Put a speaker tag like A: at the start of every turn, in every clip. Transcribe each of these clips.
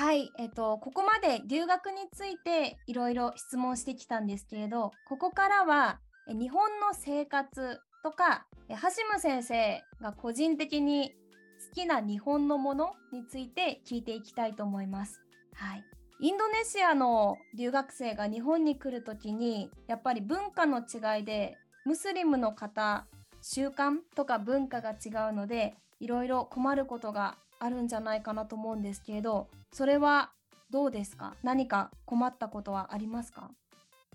A: はい、えっと、ここまで留学についていろいろ質問してきたんですけれど、ここからは日本の生活とか、橋ム先生が個人的に好きな日本のものについて聞いていきたいと思います。はい。インドネシアの留学生が日本に来るときに、やっぱり文化の違いで、ムスリムの方、習慣とか文化が違うので、いろいろ困ることがあるんじゃないかなと思うんですけれど、それはどうですか？何か困ったことはありますか？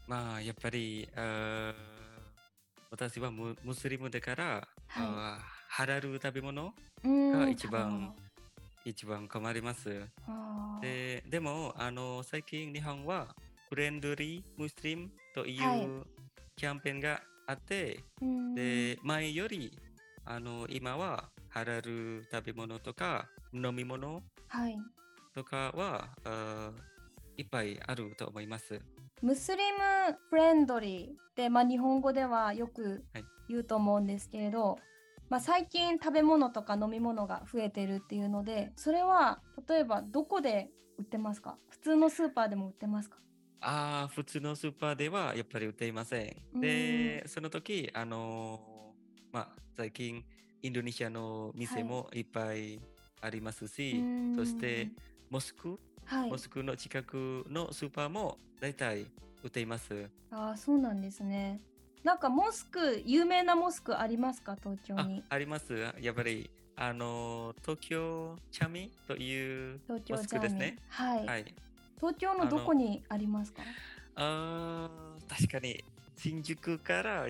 B: まあ、やっぱり、私はムムスリムだから、はい、ハラル食べ物が一番一番困ります。ででもあの最近日本はフレンドリームスリムというキャンペーンがあって、はい、で前よりあの今はハラル食べ物とか飲み物とかは、はい、いっぱいあると思います。
A: ムスリムフレンドリーって、まあ、日本語ではよく言うと思うんですけれど、はい、まあ、最近食べ物とか飲み物が増えてるっていうのでそれは例えばどこで売ってますか？普通のスーパーでも売ってますか？
B: ああ普通のスーパーではやっぱり売っていません。でその時あのまあ最近インドネシアの店もいっぱいありますし、はい、そしてモスクはい、モスクの近くのスーパーも大体売っています。
A: ああ、そうなんですね。なんかモスク、有名なモスクありますか、東京に。
B: あります。やっぱり、あの、東京チャミというモスクですね。
A: はい、はい。東京のどこにありますか
B: あ確かに、新宿から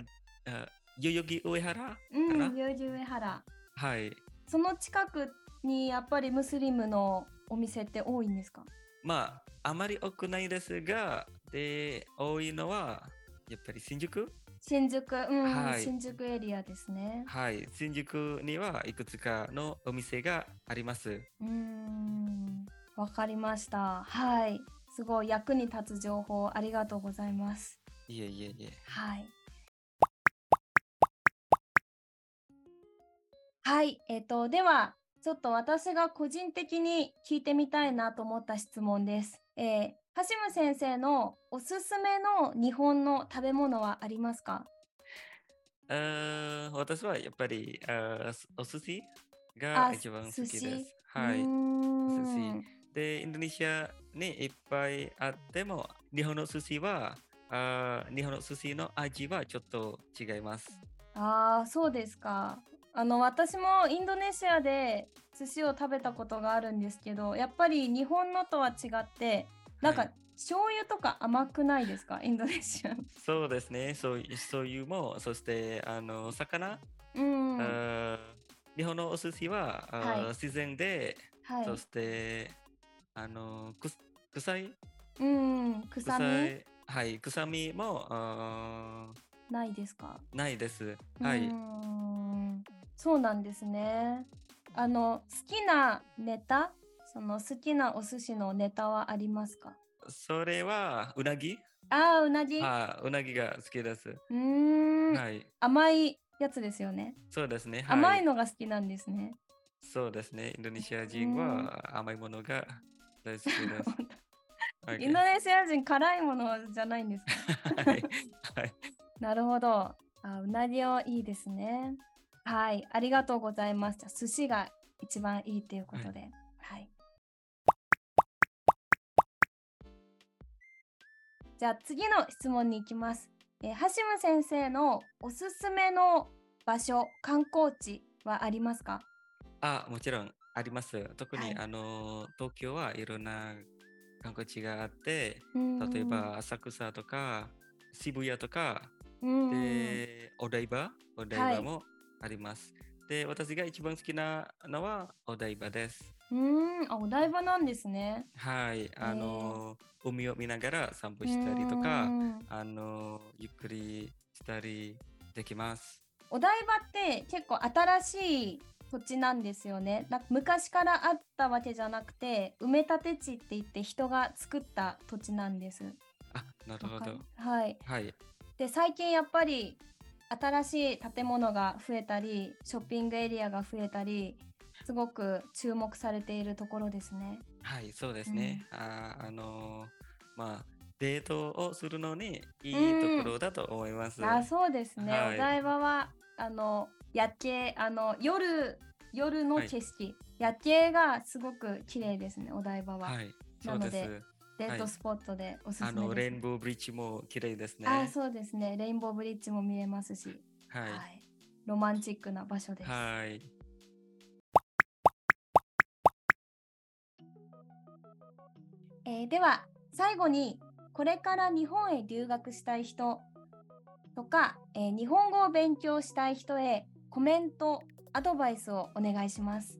B: あ代々木上原
A: うん、代々木上原。
B: はい。
A: その近くにやっぱりムスリムのお店って多いんですか？
B: まあ、あまり多くないですが、で、多いのは、やっぱり新宿？
A: 新宿、うん、はい、新宿エリアですね。
B: はい、新宿にはいくつかのお店があります。
A: うん、わかりました。はい、すごい役に立つ情報ありがとうございます。
B: いえいえいえ。
A: はい。はい、えっ、ー、と、では、ちょっと私が個人的に聞いてみたいなと思った質問です。えー、ハシム先生のおすすめの日本の食べ物はありますか？
B: あ私はやっぱりあお寿司が一番好きです。はい。寿司。で、インドネシアにいっぱいあっても、日本の寿司はあ日本の寿司の味はちょっと違います。
A: ああ、そうですか。あの私もインドネシアで寿司を食べたことがあるんですけどやっぱり日本のとは違ってなんか、はい、醤油とか甘くないですか？インドネシア。
B: そうですね。そう醤油もそしてあの魚、
A: うん、
B: 日本のお寿司は、はい、自然で、はい、そしてあのく臭い、
A: うん、臭み？
B: はい。臭みも
A: ないですか？
B: ないです。はい
A: そうなんですね。あの好きなネタ、その好きなお寿司のネタはありますか？
B: それはうなぎ？
A: ああ、うなぎ。
B: あうなぎが好きです。
A: うん。はい。甘いやつですよね。
B: そうですね。
A: はい、甘いのが好きなんですね。
B: そうですね。インドネシア人は甘いものが大好きです。
A: インドネシア人辛いものじゃないんです
B: か？はい。はい、
A: なるほど。あ、うなぎはいいですね。はい、ありがとうございます。寿司が一番いいということで。はい。じゃあ次の質問に行きます。えー、橋ム先生のおすすめの場所、観光地はありますか？
B: あ、もちろんあります。特に、はい、あの東京はいろんな観光地があって、例えば浅草とか渋谷とか、でお台場、お台場もあります。で、私が一番好きなのはお台場です。
A: うん、あ、お台場なんですね。
B: はい、あの、海を見ながら散歩したりとか、あの、ゆっくりしたりできます。
A: お台場って結構新しい土地なんですよね。な昔からあったわけじゃなくて、埋め立て地って言って人が作った土地なんです。
B: あ、なるほど。
A: はい。
B: はい。
A: で、最近やっぱり新しい建物が増えたりショッピングエリアが増えたりすごく注目されているところですね。
B: はい、そうですね。うん、ああのまあデートをするのにいいところだと思います。
A: あ、そうですね。はい、お台場はあの夜景あの夜夜の景色、はい、夜景がすごく綺麗ですね。お台場は。はい、なのでデートスポットでおすすめです、
B: はい、あのレインボーブリッジも綺麗ですね。
A: あ、そうですね。レインボーブリッジも見えますし、はい、はい、ロマンチックな場所です。はい。えー、では最後にこれから日本へ留学したい人とか、えー、日本語を勉強したい人へコメントアドバイスをお願いします。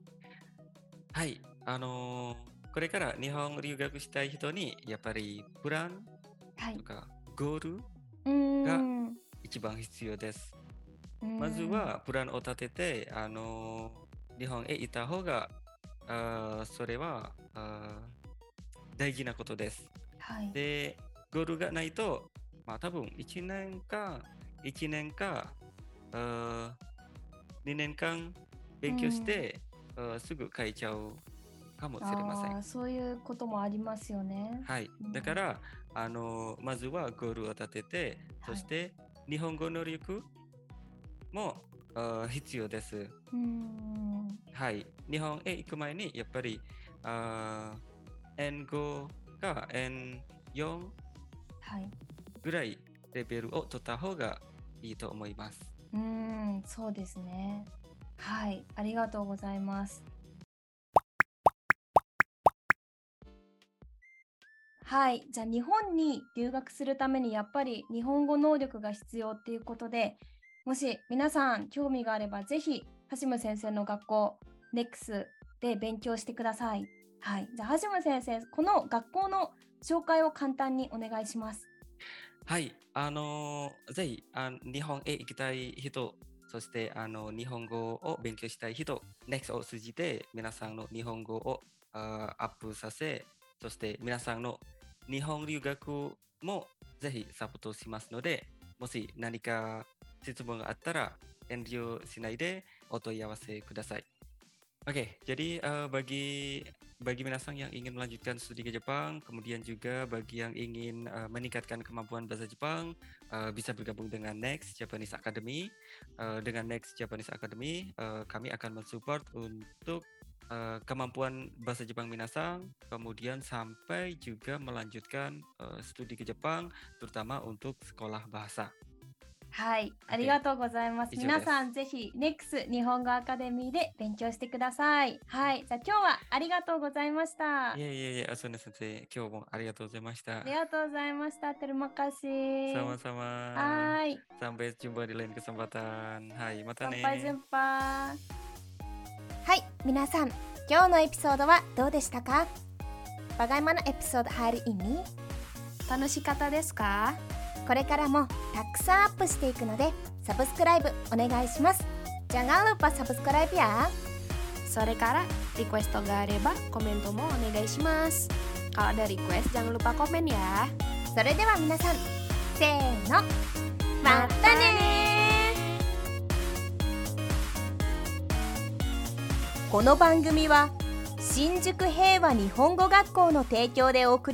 B: はいあのーこれから日本留学したい人にやっぱりプランとかゴールが一番必要です。まずはプランを立てて、あの日本へ行った方があそれはあ大事なことです。はい、で、ゴールがないと、まあ多分1年か1年かあ2年間勉強して、あすぐ変えちゃうかもしれません。
A: そういうこともありますよね。
B: はい。だから、うん、あのまずはゴールを立てて、そして日本語能力もあ必要です。うんはい。日本へ行く前にやっぱりあ N5 か N4 ぐらいレベルを取った方がいいと思います。
A: うん、そうですね。はい、ありがとうございます。はい、じゃあ日本に留学するためにやっぱり日本語能力が必要っていうことでもし皆さん興味があればぜひ橋ム先生の学校 NEX で勉強してください。はい、じゃあ橋ム先生この学校の紹介を簡単にお願いします。
B: はい、あのー、ぜひあ日本へ行きたい人そしてあの日本語を勉強したい人 NEX を通じて皆さんの日本語をアップさせそして皆さんの日本留学もぜひサポートしますので、もし何か質問があったら遠慮しないでお問い合わせください。Oke, okay, jadi uh, bagi bagi minasan yang ingin melanjutkan studi ke Jepang, kemudian juga bagi yang ingin uh, meningkatkan kemampuan bahasa Jepang, uh, bisa bergabung dengan Next Japanese Academy. Uh, dengan Next Japanese Academy, uh, kami akan mensupport untuk uh, kemampuan bahasa Jepang Minasang, kemudian sampai juga melanjutkan uh, studi ke Jepang, terutama untuk sekolah bahasa.
A: はい、ありがとうございます。皆さんぜひ NEX 日本語アカデミーで勉強してください。はい、じゃあ今日はありがとうございました。
B: いえいえいえ、あすね先生、今日もありがとうございました。
A: ありがとうございました。Terima kasih.
B: Sama-sama.
A: Hai.
B: Sampai jumpa di lain kesempatan. Hai, mata
A: nih. Sampai jumpa. はい皆さん今日のエピソードはどうでしたか？Bagaimana episode hari ini? 楽しかったですか？これからもたくさんアップしていくのでサブスクライブお願いします。Jangan lupa subscribe ya
C: それからリクエストがあればコメントもお願いします。kalau ada request jangan lupa komen ya
A: それでは皆さんせーのまたねこの番組は新宿平和日本語学校の提供でお送りします